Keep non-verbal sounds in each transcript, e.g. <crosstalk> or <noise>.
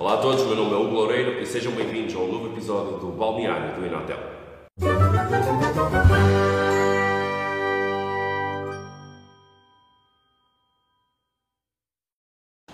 Olá a todos, meu nome é Hugo Loureiro e sejam bem-vindos a um novo episódio do Balneário do Inatel.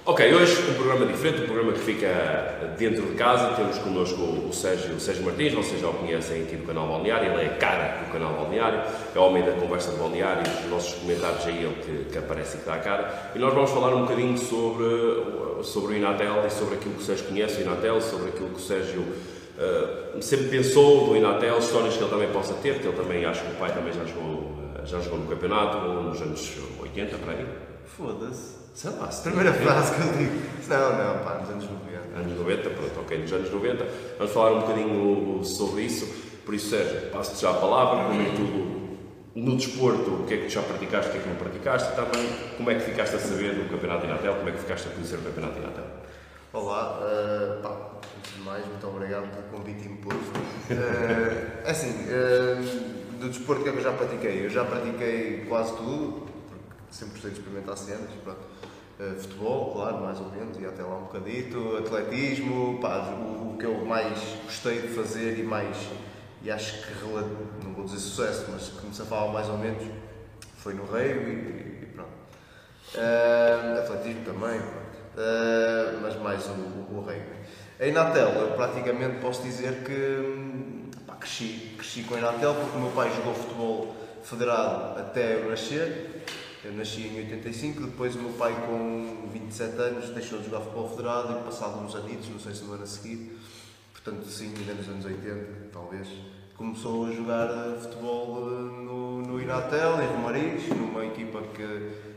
Ok, hoje um programa diferente, um programa que fica dentro de casa. Temos connosco o Sérgio, o Sérgio Martins, vocês já o conhecem aqui do canal Balneário, ele é a cara do canal Balneário, é o homem da conversa de Balneário, os nossos comentários aí ele que, que aparece e que dá a cara. E nós vamos falar um bocadinho sobre, sobre o Inatel e sobre aquilo que o Sérgio conhece, o Inatel, sobre aquilo que o Sérgio uh, sempre pensou do Inatel, histórias que ele também possa ter, que ele também, acho que o pai também já jogou, já jogou no campeonato, nos anos 80, para aí. Foda-se. Sei lá, se Primeira frase que eu digo. Não, não, pá, nos anos 90. Anos 90, pronto, ok, nos anos 90. Vamos falar um bocadinho sobre isso. Por isso, Sérgio, passo-te já a palavra. Primeiro de tudo, no desporto, o que é que tu já praticaste, o que é que não praticaste e também como é que ficaste a saber do Campeonato Inatel, como é que ficaste a conhecer o Campeonato Inatel. Olá, uh, pá, antes de mais, muito obrigado pelo convite imposto. Uh, é assim, uh, do desporto que é que eu já pratiquei? Eu já pratiquei quase tudo, sempre gostei de experimentar cenas, pronto. Uh, futebol, claro, mais ou menos, e até lá um bocadito, atletismo, pá, o, o, que eu mais gostei de fazer e mais, e acho que, não vou dizer sucesso, mas que me safava mais ou menos, foi no Reio e, e pronto. Uh, atletismo também, uh, mas mais o, o, o Reio. A Inatel, eu praticamente posso dizer que pá, cresci, cresci com a Inatel porque o meu pai jogou futebol federado até eu nascer eu nasci em 85, depois o meu pai com 27 anos deixou de jogar futebol federado e passado uns anitos, não sei se no ano a seguir, portanto sim, ainda nos anos 80, talvez, começou a jogar eh, futebol eh, no, no Inatel, em Romariz, numa equipa que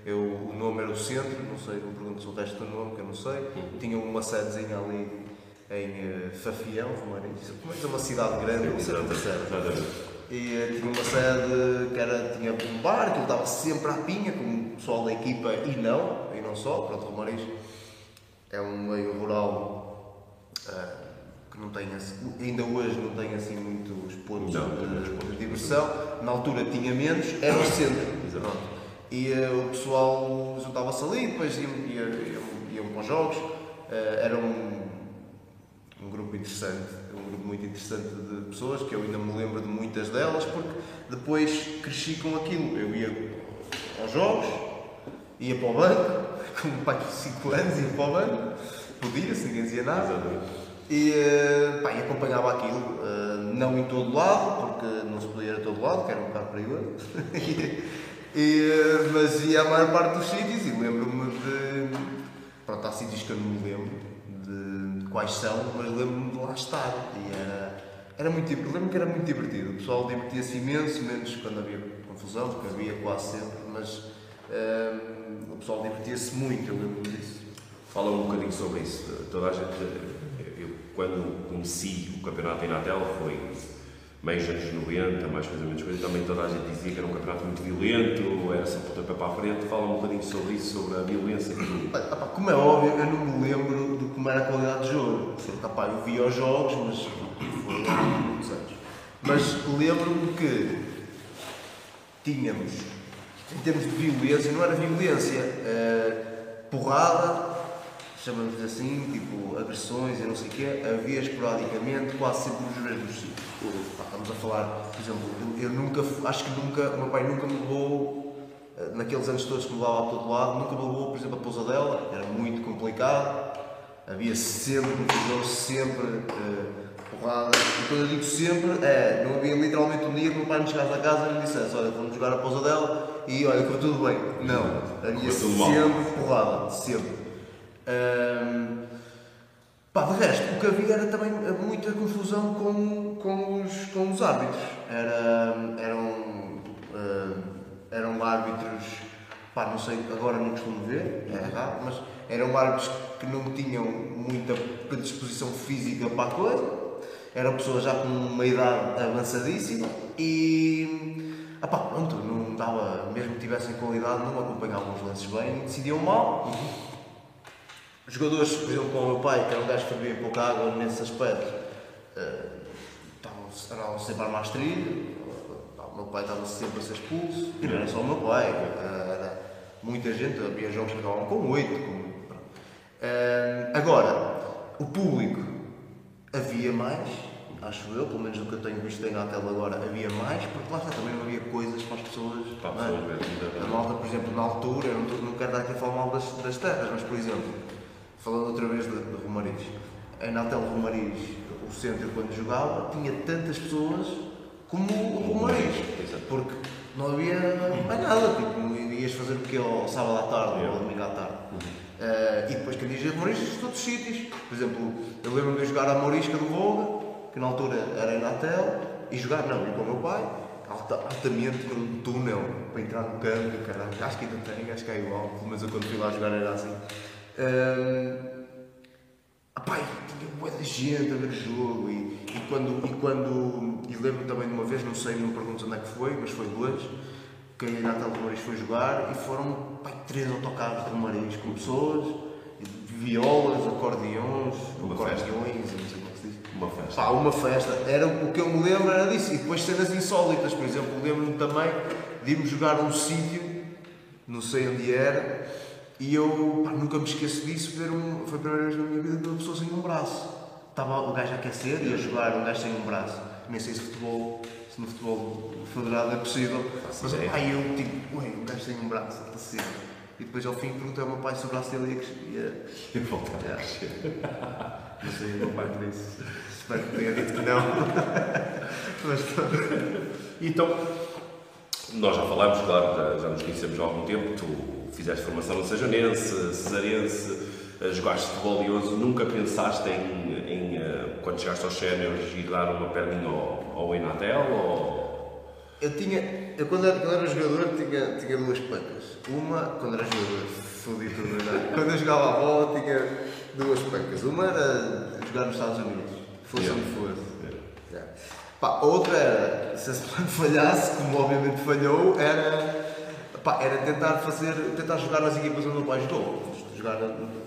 eu, o nome era o Centro, não sei, não pergunto se o resto do nome, que eu não sei, uhum. tinha uma sedezinha ali em uh, Fafião, Romariz, como é uma cidade grande, não sei. como é e uh, tinha uma sede que era, tinha um bar, que ele dava sempre à pinha, com o pessoal da equipa e não, e não só, pronto, o Romariz é um meio rural uh, que não tem assim, ainda hoje não tem assim muitos pontos, não, de, pontos de diversão, na altura tinha menos, era o <coughs> centro, pronto. e uh, o pessoal juntava-se ali, depois iam, iam, iam, iam com jogos, era um, um grupo interessante muito interessante de pessoas, que eu ainda me lembro de muitas delas, porque depois cresci com aquilo. Eu ia aos jogos, ia para o banco, <laughs> com um pai de 5 anos, ia para o banco, podia, se ninguém dizia nada. E, eh, pá, e acompanhava aquilo, eh, não em todo lado, porque não se podia ir a todo lado, que era um bocado perigoso. <laughs> e, eh, mas ia a maior parte dos sítios e lembro-me de. Pronto, há sítios que eu não me lembro quais são, mas lembro-me de lá estar. E era, era muito lembro-me que era muito divertido. O pessoal divertia-se imenso, menos quando havia confusão, porque havia quase sempre, mas um, o pessoal divertia-se muito, eu lembro-me disso. Fala um bocadinho sobre isso. Toda a gente, eu, quando conheci o campeonato em Natel, foi meios anos 90, mais coisa, menos coisa, também toda a gente dizia que era um campeonato muito violento, era só para a frente. Fala um bocadinho sobre isso, sobre a violência. Como é óbvio, eu não me lembro de como era a qualidade de jogo. Epá, eu via os jogos, mas foi há muitos anos. Mas lembro-me que tínhamos, em termos de violência, não era violência, uh, porrada, chamamos assim, tipo agressões e não sei o quê, havia esporadicamente, quase sempre nos mesmos sítios. Estamos a falar, por exemplo, eu nunca, acho que nunca, o meu pai nunca me levou, eh, naqueles anos todos que me levava a todo lado, nunca me levou, por exemplo, a pousa dela, era muito complicado, havia sempre confusão, sempre uh, porrada. E quando eu digo sempre, é, não havia literalmente um dia que o meu pai me chegasse a casa e me dissesse: Olha, vamos jogar a pousa dela e olha, correu tudo bem. Não, havia sempre porrada, sempre. Um, pá, de resto, o que havia era também muita confusão com, com, os, com os árbitros. Era, eram, uh, eram árbitros, pá, não sei, agora não costumo ver, é errado, mas eram árbitros que não tinham muita predisposição física para a coisa, eram pessoas já com uma idade avançadíssima e. Ah pá, pronto, não dava, mesmo que tivessem qualidade, não acompanhavam os lances bem, decidiam mal. Jogadores, por exemplo, como o meu pai, que era um gajo que bebia pouca água nesse aspecto, uh, estavam sempre a armar trilho, o meu pai estava sempre a ser expulso, e não era só o meu pai, era muita gente, havia jogos que acabavam com oito. Com... Agora, o público havia mais, acho eu, pelo menos do que eu tenho visto na tela agora, havia mais, porque lá está, também não havia coisas para as pessoas. Para não é? pessoas A malta, por exemplo, na altura, eu não quero dar aqui a falar mal das, das terras, mas por exemplo, falando outra vez de, de Romariz, em Natel Romariz, o centro quando jogava, tinha tantas pessoas como o Romariz, porque não havia mais nada, tipo, ias fazer o quê ao sábado à tarde ou ao domingo à tarde. Eh, e depois quem diz Romariz, todos os sítios. Por exemplo, eu lembro-me de jogar a Morisca do Volga, que na altura era em Natel, e jogar, não, ir com o meu pai, alta, altamente num túnel para entrar no campo, caralho. Acho que ainda tem, acho que é igual, menos eu quando fui lá jogar era assim. Ehm, Pai, tinha bué de gente a ver o jogo e, e quando, e quando e lembro também de uma vez, não sei, não pergunto onde é que foi, mas foi duas, que a Natal de Romariz foi jogar e foram pai, três autocarros de Romariz com pessoas, violas, acordeões, Uma acordeões, não sei como é que se diz. Uma festa. Pá, uma festa. Era, o que eu me lembro era disso. E depois cenas insólitas, por exemplo, lembro-me também de irmos jogar a um sítio, não sei onde era, e eu pá, nunca me esqueço disso, ver um, foi a primeira vez na minha vida que uma pessoa sem um braço. Estava o gajo a aquecer e a jogar um gajo sem um braço. Nem sei se futebol, se no futebol federado é possível. Mas pá, eu tipo, ué, um gajo sem um braço, a ser. E depois ao fim perguntei ao meu pai se o braço dele ia crescer. ia- E voltar a crescer. <laughs> não sei, o meu pai disse. Espero que tenha dito que não. <laughs> Mas pronto. Então, nós já falámos, claro, já, já nos conhecemos há algum tempo. Tu fizeste formação no Sejanense, Cesarense, eh, jogaste futebol de 11. Nunca pensaste em, em, eh, quando chegaste aos séniores, ir dar uma perninha ao, ao Enatel? Ou... Eu tinha. Eu quando era, quando era jogador tinha, tinha duas pancas. Uma, quando era jogador, fodi tudo, não? Quando eu jogava a bola tinha duas pancas. Uma era jogar nos Estados Unidos, fosse Yeah. onde fosse. Yeah. Pá, outra era, se esse plano falhasse, como obviamente falhou, era, pá, era tentar fazer, tentar jogar nas equipas onde o meu pai jogou. Jogar,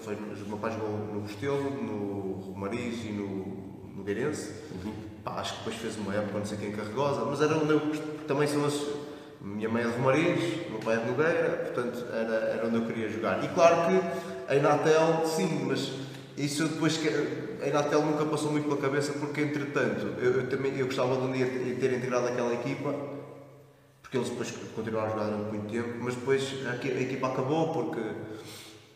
foi, o meu pai jogou no Bostelo, no Romariz e no, no Gueirense. Pá, acho que depois fez uma época, não sei quem carregosa, mas era onde eu também sou as, minha mãe é de Romariz, meu pai é de Nogueira, portanto era, era onde eu queria jogar. E claro que em Natel, sim, mas isso depois que em Natel nunca passou muito pela cabeça porque entretanto eu, eu também eu gostava de um dia ter integrado aquela equipa porque eles depois continuaram a jogar durante muito tempo, mas depois a, a equipa acabou porque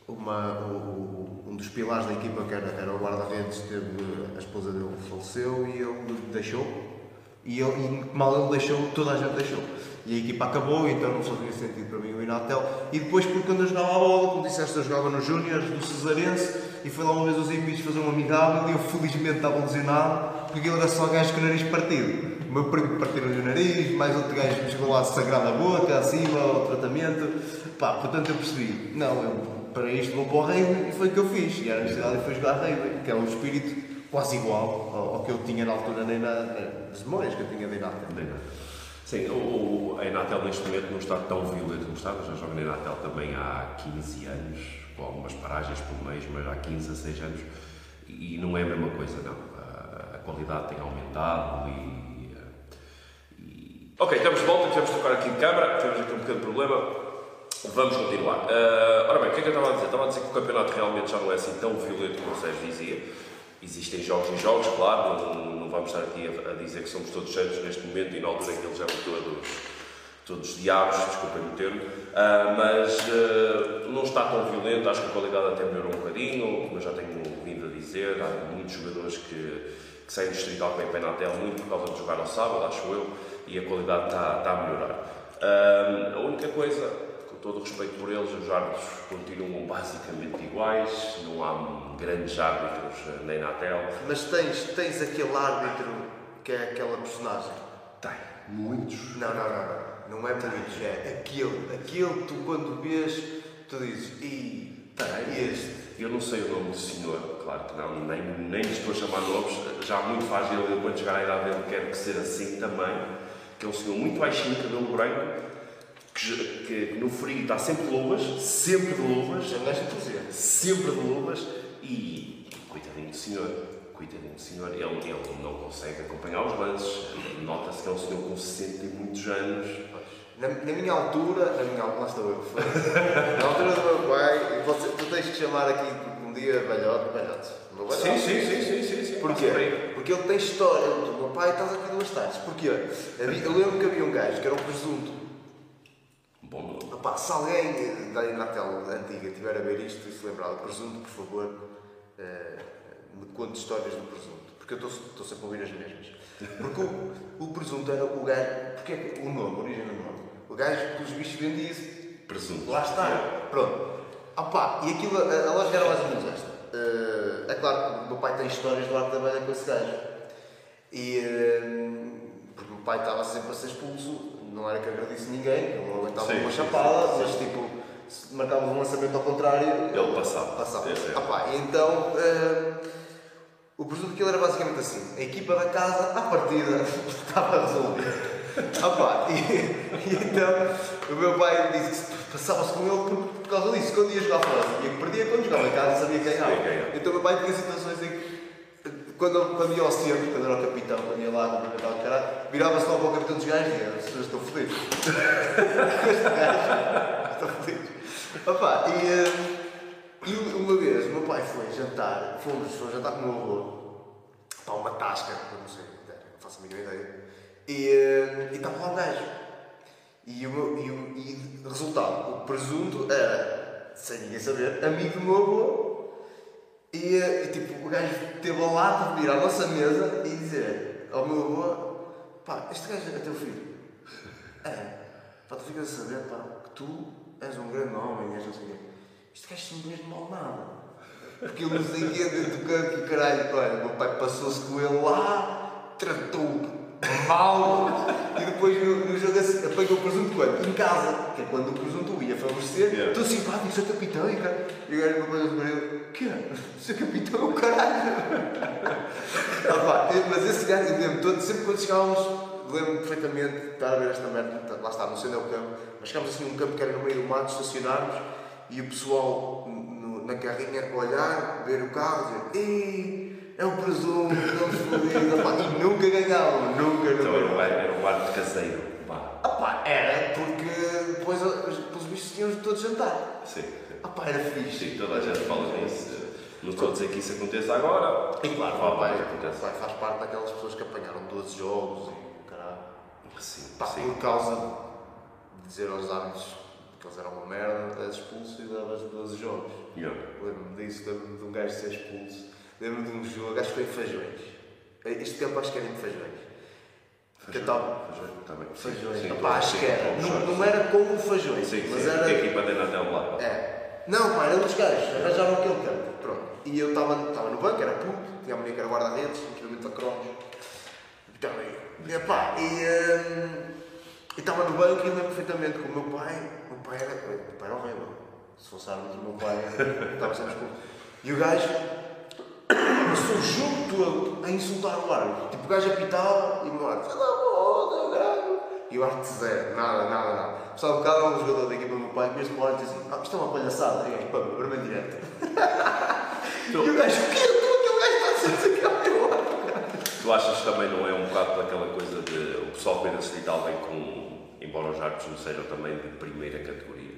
uma, o- um dos pilares da equipa, que era, era o guarda-redes, a esposa dele faleceu e ele deixou. E, ele, e mal ele deixou, toda a gente deixou. E a equipa acabou, então não fazia sentido para mim o Inatel. E depois, porque quando eu jogava a bola, como disseste, eu jogava nos Júniors do Cesarense e foi lá uma vez aos Hippies fazer um amigável e eu felizmente estava lesionado porque ele era só gajo com o nariz partido. Meu primo partiram-lhe o nariz, mais outro gajo chegou lá a sagrar a boca, acima, ao tratamento. Pá, portanto eu percebi, não, eu para isto vou para o Rei e foi o que eu fiz. E era a necessidade e foi jogar Rei, que é um espírito quase igual ao, ao que eu tinha na altura, nem na, nas memórias que eu tinha de Inatel. Sim, o, a Enatel neste momento não está tão violento como estava. Já jogo na Enatel também há 15 anos, com algumas paragens por mês, mas há 15 a 6 anos. E não é a mesma coisa, não. A, a qualidade tem aumentado e- Ok, estamos de volta, tivemos de trocar aqui de câmara, tivemos aqui um pequeno problema. Vamos continuar. Ah, ora bem, o que é que eu estava a dizer? Estava a dizer que o campeonato realmente já não é assim tão violento como o Sérgio dizia. Existem jogos e jogos, claro, não, não vamos estar aqui a, a dizer que somos todos santos neste momento e na altura em que eles eram todos, todos diabos, desculpem o termo, Ah, mas ah, não está tão violento, acho que a qualidade até melhorou um bocadinho, como eu já tenho vindo a dizer, há muitos jogadores que, que saem do distrital a Inatel muito por causa de jogar ao sábado, acho eu, e a qualidade está, está a melhorar. Ah, a única coisa, com todo o respeito por eles, os árbitros continuam basicamente iguais, não há grandes árbitros eh, nem na tela. Mas tens, tens aquele árbitro que é aquela personagem. Tem muitos. Não, não, não, não. Não é muitos, é aquele. Aquele que tu quando vês, tu dizes, ih, tem este. Eu não sei o nome do senhor, claro que não, nem, nem lhe estou a chamar nomes, já muito faz ele, quando chegar à idade dele quer que ser assim também, que é um senhor muito baixinho, cabelo branco, que, que no frio está sempre de luvas, sempre de luvas, Já dizer. sempre de luvas. E, coitadinho do senhor, coitadinho do senhor, ele, ele não consegue acompanhar os lances, nota-se que é um senhor com 60 e muitos anos, Na, na minha altura, na minha altura, lá estou eu. <laughs> Na altura do meu pai, você, tu tens que chamar aqui, como dia velhote, velhote. Meu. Sim, sim, sim, sim, sim, sim. Porquê? Porque ele tem história. O meu pai estás aqui duas tardes. Porquê? Eu lembro que havia um gajo que era um presunto. Bom nome. Opá, se alguém da Inatel antiga tiver a ver isto e se lembrar do presunto, por favor, eh, me conte histórias do presunto. Porque eu estou sempre a ouvir as mesmas. Porque o, o presunto era o gajo. Porque é que o nome, a origem do nome? O gajo que os bichos vendia-se Presunto. Lá está. Pronto. Opa, e aquilo, a, a lógica era mais ou menos esta. Eh, é claro que o meu pai tem histórias da Velha com esse gajo. E. eh, porque o meu pai estava sempre a ser expulso, não era que agradisse ninguém, ele não aguentava Sim, uma chapada, sim, mas sim. tipo, se marcava um lançamento ao contrário. Ele passava. Passava. Esse é. Opa, então. eh, o presunto daquilo era basicamente assim: a equipa da casa, à partida, <laughs> estava resolvida. Opa, e, e então o meu pai disse que passava-se com ele por, por causa disso. Quando ia jogar fora, sabia que perdia, quando jogava em casa, sabia que ganhava. Então o meu pai tinha situações em que, quando, quando ia ao centro, quando era o capitão, quando ia lá cumprimentar o caralho, virava-se logo para o capitão dos gajos e dizia: "Senhor, <laughs> Estou feliz. Estou feliz. Opa, e, foi jantar, fomos, fomos jantar com o meu avô para uma tasca, eu não sei, não faço a mínima ideia. E, e estava lá um gajo. E, o meu- e, o- e resultado, o presunto era, sem ninguém saber, amigo do meu avô. E, eh, e tipo, o gajo teve a lata de vir à nossa mesa e dizer ao meu avô: pá, este gajo é teu filho. É, pá, tu ficas a saber, pá, que tu és um grande homem, és não sei o quê. Este gajo não mesmo mal nada. Porque ele não sei o quê dentro do campo e caralho, olha, o meu pai passou-se com ele lá, tratou-o mal e depois no, no jogo assim, apanhou o presunto quando? Em casa, que é quando o presunto ia favorecer, Yeah. estou simpático, sou capitão e cara. E o gajo me olhou para que Sou capitão, é o caralho. <laughs> Ah, pá, mas esse gajo, eu lembro, todo, sempre quando chegávamos, lembro-me perfeitamente de estar a ver esta merda, lá está, não sei onde é o campo, mas chegámos assim num campo que era no meio do mato, estacionámos e o pessoal no- na carrinha olhar, ver o carro, dizer, ei, é o presunto, fodidos, Ah, pá, e nunca ganhavam, nunca, nunca. Então era ar, era caseiro. Pá. Ah, pá, era porque depois os, os bichos tinham todos jantar. Sim, sim. Ah, pá, era fixe. Sim, toda a gente fala nisso. Não estou a dizer que isso aconteça agora. E claro, pai, vai, acontece. pai faz parte daquelas pessoas que apanharam 12 jogos e caralho. Sim, Pá, sim. por causa de dizer aos árbitros eles eram uma merda, és expulso e davas 12 jogos. Yeah. Lembro-me disso, lembro-me de um gajo ser expulso. Lembro-me de um jogo, acho que foi em Feijões. Este campo acho que era em Feijões. Feijões, tá bem. Sim, Opá, acho que era. Não, não era como o Feijões, Sim, mas sim, era. a equipa tem Natel lá. É. Não, pá, era dos gajos, arranjaram aquele campo. Pronto. E eu estava no banco, era puto, tinha a mulher que era guarda-redes, equipamento da cromos. Aí. E pá, e. hum, e estava no banco e lembro perfeitamente que o meu pai. O meu pai era. O meu pai era horrível. Se fosse árbitro, o meu pai estava sempre expulso. E o gajo. Passou o jogo todo a insultar o árbitro. Tipo, o gajo apitava e o meu árbitro. Cala a boca, caralho. E o árbitro zero, nada, nada, nada. Passava um bocado, um jogador da equipa do meu pai, mesmo o árbitro assim: ah, isto é uma palhaçada. E o gajo, pá, vermelho direto. <laughs> E o gajo, o quê? Aquele gajo está a dizer Tu achas que também não é um bocado daquela coisa de o pessoal ver a distrital vem com, embora os árbitros não sejam também de primeira categoria,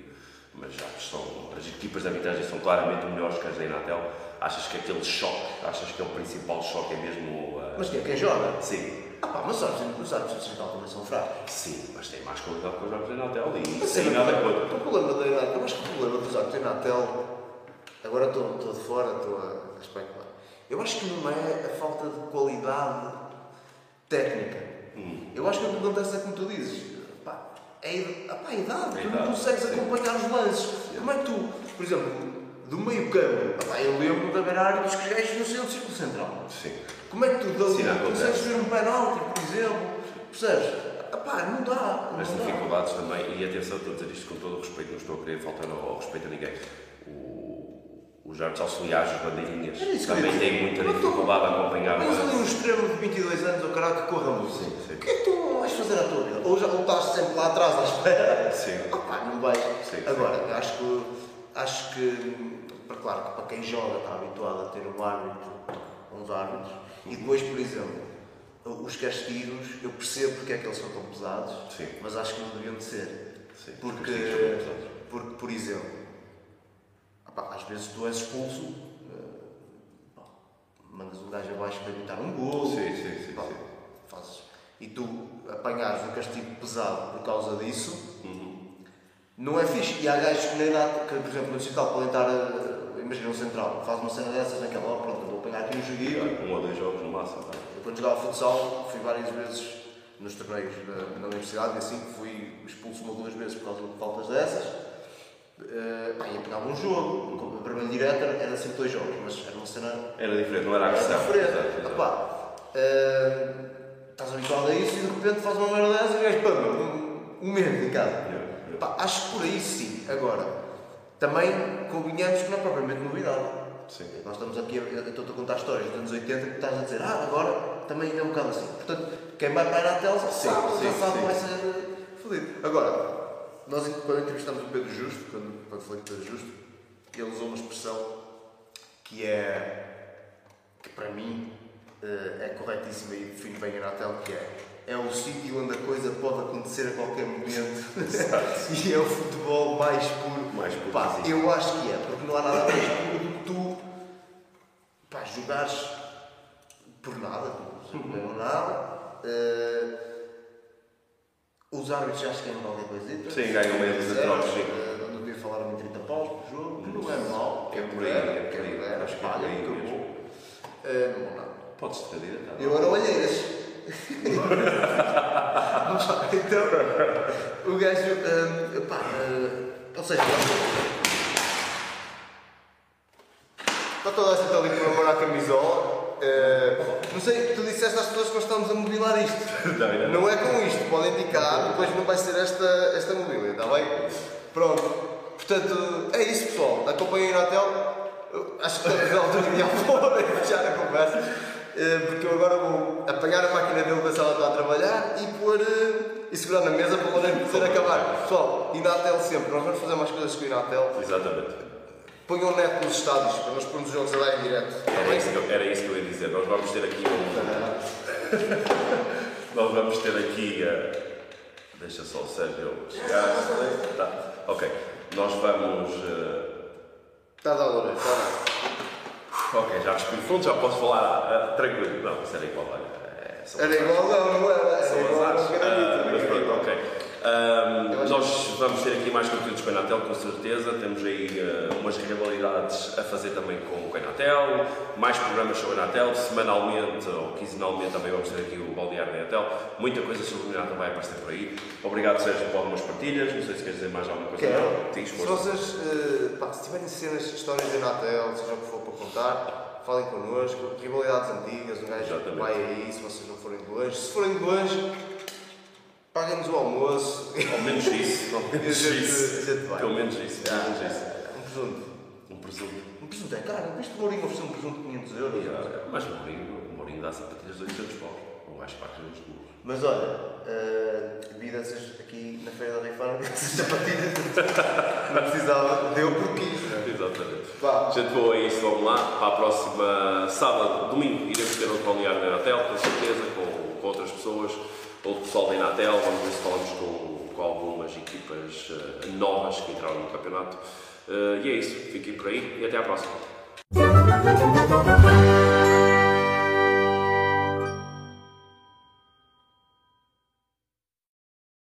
mas já são, as equipas de arbitragem são claramente melhores que as da Inatel, achas que aquele choque, achas que é o principal choque é mesmo a... Mas que é quem joga? Sim, Ah pá, mas os árbitros, os árbitros de distrital também são fracos. sim, mas tem mais qualidade que os árbitros da Inatel e Mas sim, nada o contra. problema da eu acho que o problema dos árbitros da Inatel, agora estou, estou de fora, estou a especular. Eu acho que não é a falta de qualidade técnica. Hum. Eu acho que o que acontece é como tu dizes. Pá, é ah, pá, a idade, A tu não consegues sim. acompanhar os lances. Como é que tu, por exemplo, do meio campo, ah, pá, eu lembro haver árbitros que gajos no centro do círculo central. Sim. Como é que tu dali Sim, consegues ver um penalti, por exemplo? Percebes? Ah, pá, não dá. Não As dá. dificuldades também, e atenção, estou a dizer isto com todo o respeito, não estou a querer faltar ao, ao respeito a ninguém. O, os árbitros auxiliares, os bandeirinhas, também têm muita Mas dificuldade a acompanhar Tens ali um mas- extremo de 22 anos, o caralho que corra muito. Sim, sim. O que é que tu vais fazer à tua vida? Ou já estás sempre lá atrás à espera? Sim. <laughs> Pá, não vais. Sim, sim. Agora, acho que, acho que, para- claro, que para quem joga está habituado a ter um árbitro, uns árbitros, e depois, por exemplo, os castigos, eu percebo porque é que eles são tão pesados, Sim. mas acho que não deviam de ser. Sim, porque, porque, por exemplo, pá, às vezes tu és expulso, mandas um gajo abaixo para evitar um gol. Sim, sim, sim, Pá, sim. Fazes. E tu apanhares um castigo pesado por causa disso, não é fixe. E há gajos que nem nada, que por exemplo no digital podem estar, eh, imagina um central, faz uma cena dessas naquela hora, pronto, vou apanhar aqui um joguinho. Um ou dois jogos no máximo. tá? Eu quando jogava futsal, fui várias vezes nos torneios da, na universidade e assim fui expulso uma ou duas vezes por causa de faltas dessas. Uh, pá, ia pegar um jogo, para mim direto era, era sempre dois jogos, mas era uma cena Era diferente, não era era agressão. diferente. Exato, exato. Epá, eh, estás habituado a isso e de repente faz uma merda dessa e vais um, mês em casa. Yeah, yeah. Acho que por aí sim. Agora, também convenhamos que não é propriamente novidade. Sim. Nós estamos aqui, a- eu estou-te a contar histórias dos anos 80 que estás a dizer, ah, agora também é um bocado assim. Portanto, quem vai para a Sim, sabe, sim, já sabe sim. vai ser eh, fodido. Agora, nós quando entrevistamos o Pedro Justo, quando, quando falei o Pedro Justo, ele usou uma expressão que é, que para mim eh, é corretíssima e define bem a Anatel, que é é o sítio onde a coisa pode acontecer a qualquer momento <laughs> e é o futebol mais puro. Mais puro Pá, eu acho que é, porque não há nada mais puro do que tu pá, jogares por nada, não ganham nada. eh, os árbitros já ganham qualquer coisita. Sim, ganham meio trocos, sim. Eh, Não devia falar em 30 paus por jogo, que não é mau. É por aí, é por aí. Acho que é por aí mesmo. Eh, Não nada. Podes ter candidatar. Eu era olheiras. então, o gajo. hum, pá, hum, ou seja, está toda a gente ali amor à camisola. eh, não sei, tu disseste às pessoas que nós estamos a mobilar isto. <laughs> Não, não. Não é com isto, podem indicar, depois não vai ser esta, esta mobília, está bem? Pronto. Portanto, é isso pessoal. Acompanhem a Inatel. Eu Acho que estamos na altura ideal <laughs> para fechar a conversa. eh, Porque eu agora vou apanhar a máquina dele da sala está a trabalhar e pôr eh, e segurar na mesa para o Lourenço poder acabar. Pessoal, Inatel sempre. Nós vamos fazer mais coisas com o Inatel. Exatamente. Ponham o net nos estádios para nós pormos os jogos a dar em direto. Era isso, que eu, era isso que eu ia dizer. Nós vamos ter aqui um. <laughs> Nós vamos ter aqui. eh, deixa só o Sérgio chegar. Tá. Ok. Nós vamos. eh, Está a dar Lourenço, está a dar. ok, já respiro fundo, já posso falar eh, tranquilo. Não, isso era igual. olha, é, Era igual, não, não era. Era São igual Ah, mas pronto, ok. Acho nós vamos ter aqui mais conteúdos com a Enatel, com certeza. Temos aí ah, umas rivalidades a fazer também com, com a Enatel, mais programas sobre a Enatel, semanalmente ou quinzenalmente também vamos ter aqui o Baldeário da Enatel. Muita coisa sobre a Enatel vai aparecer por aí. Obrigado, Sérgio, por algumas partilhas. Não sei se queres dizer mais alguma coisa. Quero. Diz, Se vocês, eh, pá, se tiverem cenas, histórias da Natel, seja o que for para contar, falem connosco. Rivalidades antigas, um gajo Exatamente. vai aí, se vocês não forem de longe. Se forem de longe, paguem-nos o almoço. Ao menos isso. Ao <laughs> menos gente-. Pelo menos isso. Pelo menos isso. Um presunto. Um presunto. Um presunto é caro. Viste o Mourinho oferecer um presunto de 500 euros? E, ah, Mas o Mourinho, o Mourinho dá sapatilhas de 800 paus. Um gajo paga os clubes. Mas olha, eh, vi dessas aqui na Feira da Rifana, <laughs> dessas sapatilhas, não precisava, deu por quis. é? Exatamente. Pá. Gente boa, é isso. Vamos lá. Para a próxima sábado, domingo, iremos ter outro balneário da Inatel, com certeza, com, com outras pessoas, outro pessoal da Inatel. Vamos ver se falamos com, com algumas equipas eh, novas que entraram no campeonato. Eh, e é isso. Fiquem por aí e até à próxima.